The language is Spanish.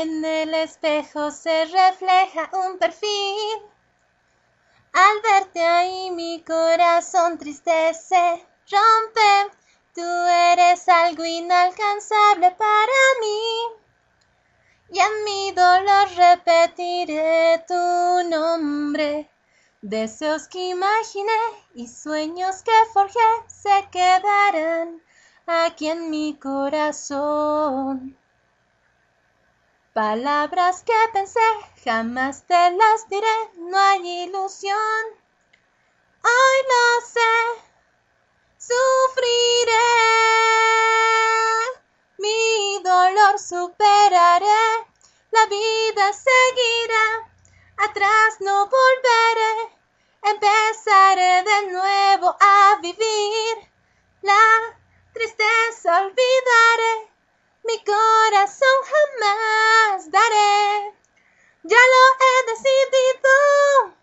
En el espejo se refleja un perfil. Al verte ahí mi corazón triste se rompe. Tú eres algo inalcanzable para mí. Y en mi dolor repetiré tu nombre. Deseos que imaginé y sueños que forjé se quedarán aquí en mi corazón. Palabras que pensé, jamás te las diré, no hay ilusión. Hoy lo sé, sufriré, mi dolor superaré, la vida seguirá, atrás no volveré, ya lo he decidido.